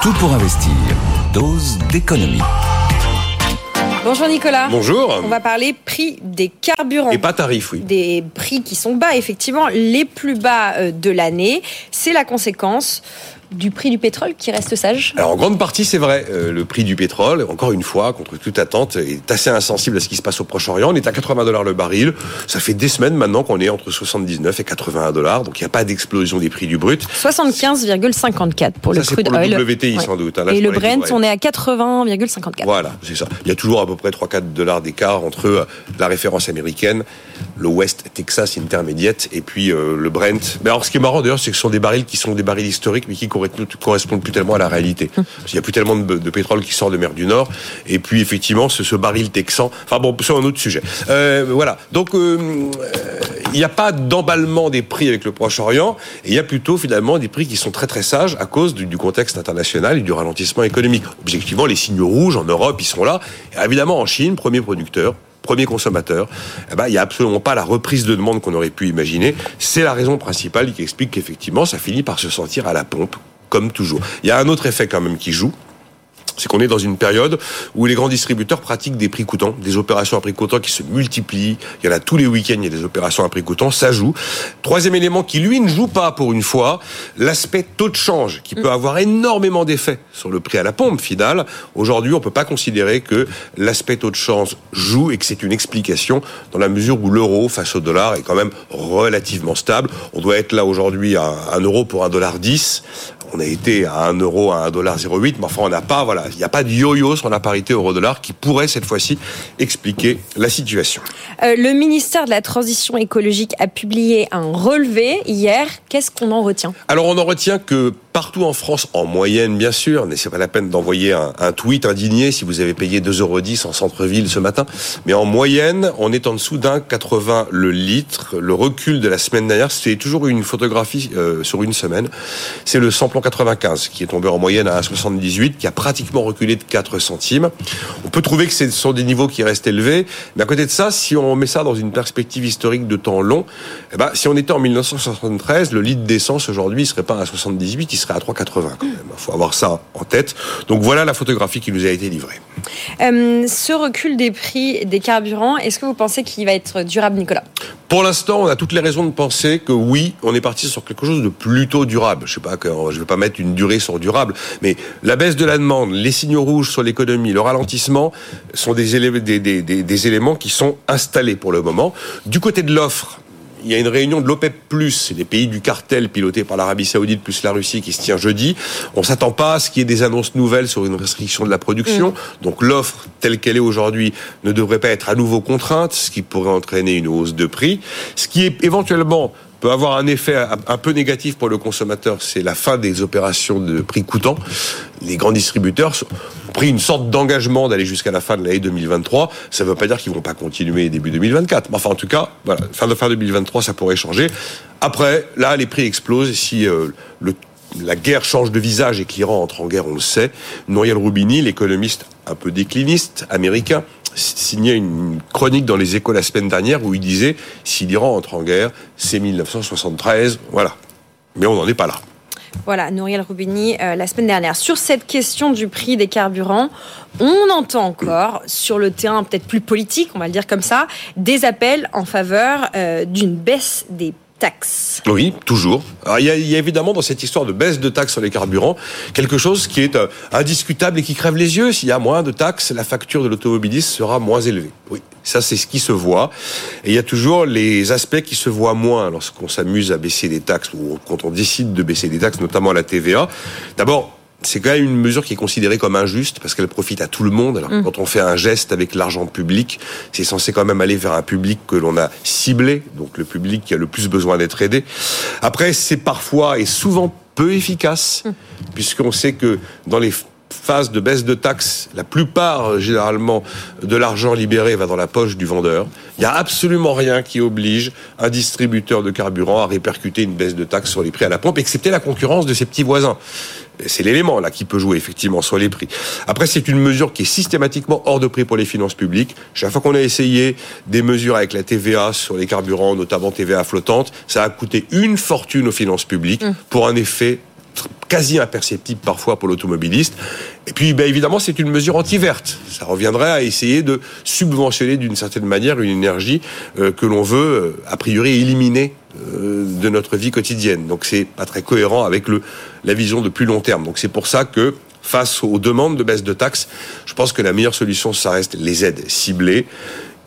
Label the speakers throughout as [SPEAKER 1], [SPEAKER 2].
[SPEAKER 1] Tout pour investir. Dose d'économie.
[SPEAKER 2] Bonjour Nicolas.
[SPEAKER 3] Bonjour.
[SPEAKER 2] On va parler prix des carburants.
[SPEAKER 3] Et pas tarif, oui.
[SPEAKER 2] Des prix qui sont bas, effectivement, les plus bas euh, de l'année. C'est la conséquence du prix du pétrole qui reste sage
[SPEAKER 3] Alors en grande partie c'est vrai, euh, le prix du pétrole, encore une fois, contre toute attente, est assez insensible à ce qui se passe au Proche-Orient. On est à 80 dollars le baril, ça fait des semaines maintenant qu'on est entre 79 et 81 dollars, donc il n'y a pas d'explosion des prix du brut.
[SPEAKER 2] 75,54 pour le crude
[SPEAKER 3] pour
[SPEAKER 2] oil.
[SPEAKER 3] Le WTI sans doute. hein. Là,
[SPEAKER 2] et le Brent, on est à 80,54.
[SPEAKER 3] Voilà, c'est ça. Il y a toujours à peu près 3-4 dollars d'écart entre euh, la référence américaine, le West Texas Intermediate, et puis euh, le Brent. Mais alors ce qui est marrant d'ailleurs, c'est que ce sont des barils qui sont des barils historiques, mais qui correspondent plus tellement à la réalité.
[SPEAKER 2] Hum.
[SPEAKER 3] Parce qu'il y a plus tellement de, de, pétrole qui sort de mer du Nord. Et puis effectivement, ce, ce baril texan. Enfin bon, c'est un autre sujet. Euh, voilà. Donc euh, il n'y a pas d'emballement des prix avec le Proche-Orient. Il y a plutôt finalement des prix qui sont très très sages à cause du, du contexte international et du ralentissement économique. Objectivement, les signaux rouges en Europe, ils sont là. Et évidemment, en Chine, premier producteur, premier consommateur, eh ben, il n'y a absolument pas la reprise de demande qu'on aurait pu imaginer. C'est la raison principale qui explique qu'effectivement, ça finit par se sentir à la pompe, comme toujours. Il y a un autre effet quand même qui joue, c'est qu'on est dans une période où les grands distributeurs pratiquent des prix coûtants, des opérations à prix coûtant qui se multiplient. Il y en a tous les week-ends, il y a des opérations à prix coûtant, ça joue. Troisième élément qui, lui, ne joue pas pour une fois, l'aspect taux de change, qui peut avoir énormément d'effets sur le prix à la pompe finale. Aujourd'hui, on peut pas considérer que l'aspect taux de change joue et que c'est une explication dans la mesure où l'euro face au dollar est quand même relativement stable. On doit être là aujourd'hui à 1 euro pour 1 dollar 10 on a été à 1 euro à 1,08$, mais enfin on n'a pas, voilà, il n'y a pas de yo-yo sur la parité euro-dollar qui pourrait cette fois-ci expliquer la situation.
[SPEAKER 2] Euh, le ministère de la Transition écologique a publié un relevé hier. Qu'est-ce qu'on en retient?
[SPEAKER 3] Alors on en retient que partout en France, en moyenne bien sûr, mais c'est pas la peine d'envoyer un, tweet indigné si vous avez payé 2,10€ en centre-ville ce matin, mais en moyenne, on est en dessous d'un 80 le litre. Le recul de la semaine dernière, c'est toujours une photographie euh, sur une semaine. C'est le samplon 95 qui est tombé en moyenne à 1,78, qui a pratiquement reculé de 4 centimes. On peut trouver que ce sont des niveaux qui restent élevés, mais à côté de ça, si on met ça dans une perspective historique de temps long, eh ben, si on était en 1973, le litre d'essence aujourd'hui, il serait pas à 78, il serait à 3,80 quand même. Il faut avoir ça en tête. Donc voilà la photographie qui nous a été livrée.
[SPEAKER 2] Euh, ce recul des prix des carburants, est-ce que vous pensez qu'il va être durable, Nicolas?
[SPEAKER 3] Pour l'instant, on a toutes les raisons de penser que oui, on est parti sur quelque chose de plutôt durable. Je sais pas je vais pas mettre une durée sur durable, mais la baisse de la demande, les signaux rouges sur l'économie, le ralentissement sont des, élé des, des, des, des éléments qui sont installés pour le moment. Du côté de l'offre, il y a une réunion de l'OPEP+, c'est les pays du cartel pilotés par l'Arabie Saoudite plus la Russie qui se tient jeudi. On s'attend pas à ce qu'il y ait des annonces nouvelles sur une restriction de la production. Mmh. Donc l'offre telle qu'elle est aujourd'hui ne devrait pas être à nouveau contrainte, ce qui pourrait entraîner une hausse de prix. Ce qui est éventuellement peut avoir un effet un peu négatif pour le consommateur, c'est la fin des opérations de prix coûtant. Les grands distributeurs ont pris une sorte d'engagement d'aller jusqu'à la fin de l'année 2023. Ça ne veut pas dire qu'ils vont pas continuer début 2024. Mais enfin, en tout cas, voilà, fin de fin 2023, ça pourrait changer. Après, là, les prix explosent. Si euh, le la guerre change de visage et que l'Iran entre en guerre, on le sait. Nouriel Roubini, l'économiste un peu décliniste américain, signait une chronique dans les échos la semaine dernière où il disait si l'Iran entre en guerre, c'est 1973, voilà. Mais on n'en est pas là.
[SPEAKER 2] Voilà, Nouriel Roubini, euh, la semaine dernière. Sur cette question du prix des carburants, on entend encore, sur le terrain peut-être plus politique, on va le dire comme ça, des appels en faveur euh, d'une baisse des taxes.
[SPEAKER 3] Oui, toujours. Alors, il, y a, il, y a, évidemment dans cette histoire de baisse de taxes sur les carburants quelque chose qui est euh, indiscutable et qui crève les yeux. S'il y a moins de taxes, la facture de l'automobiliste sera moins élevée. Oui, ça c'est ce qui se voit. Et il y a toujours les aspects qui se voient moins lorsqu'on s'amuse à baisser des taxes ou quand on décide de baisser des taxes, notamment la TVA. D'abord, c'est quand même une mesure qui est considérée comme injuste parce qu'elle profite à tout le monde. Alors, mmh. quand on fait un geste avec l'argent public, c'est censé quand même aller vers un public que l'on a ciblé, donc le public qui a le plus besoin d'être aidé. Après, c'est parfois et souvent peu efficace, mmh. puisqu'on sait que dans les phase de baisse de taxes, la plupart, euh, généralement, de l'argent libéré va dans la poche du vendeur. Il n'y a absolument rien qui oblige un distributeur de carburant à répercuter une baisse de taxes sur les prix à la pompe, excepté la concurrence de ses petits voisins. C'est l'élément là qui peut jouer effectivement sur les prix. Après, c'est une mesure qui est systématiquement hors de prix pour les finances publiques. Chaque fois qu'on a essayé des mesures avec la TVA sur les carburants, notamment TVA flottante, ça a coûté une fortune aux finances publiques mmh. pour un effet quasi imperceptible parfois pour l'automobiliste. Et puis, ben, évidemment, c'est une mesure anti-verte. Ça reviendrait à essayer de subventionner d'une certaine manière une énergie euh, que l'on veut, euh, a priori, éliminer euh, de notre vie quotidienne. Donc, c'est pas très cohérent avec la vision de plus long terme. Donc, c'est pour ça que face aux demandes de baisse de taxes, je pense que la meilleure solution, ça reste les aides ciblées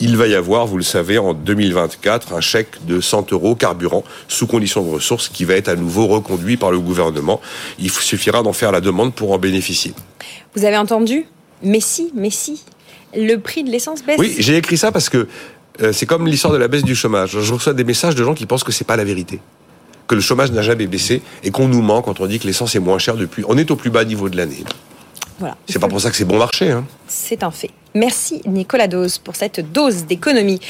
[SPEAKER 3] il va y avoir, vous le savez, en 2024, un chèque de 100 euros carburant sous condition de ressources qui va être à nouveau reconduit par le gouvernement. Il suffira d'en faire la demande pour en bénéficier.
[SPEAKER 2] Vous avez entendu? Mais si, mais si. Le prix de l'essence baisse.
[SPEAKER 3] Oui, j'ai écrit ça parce que euh, c'est comme l'histoire de la baisse du chômage. Je reçois des messages de gens qui pensent que c'est pas la vérité que le chômage n'a jamais baissé et qu'on nous ment quand on dit que l'essence est moins chère depuis. On est au plus bas niveau de l'année.
[SPEAKER 2] Voilà.
[SPEAKER 3] C'est pas pour ça que c'est bon marché. Hein.
[SPEAKER 2] C'est un fait. Merci Nicolas Dose pour cette dose d'économie.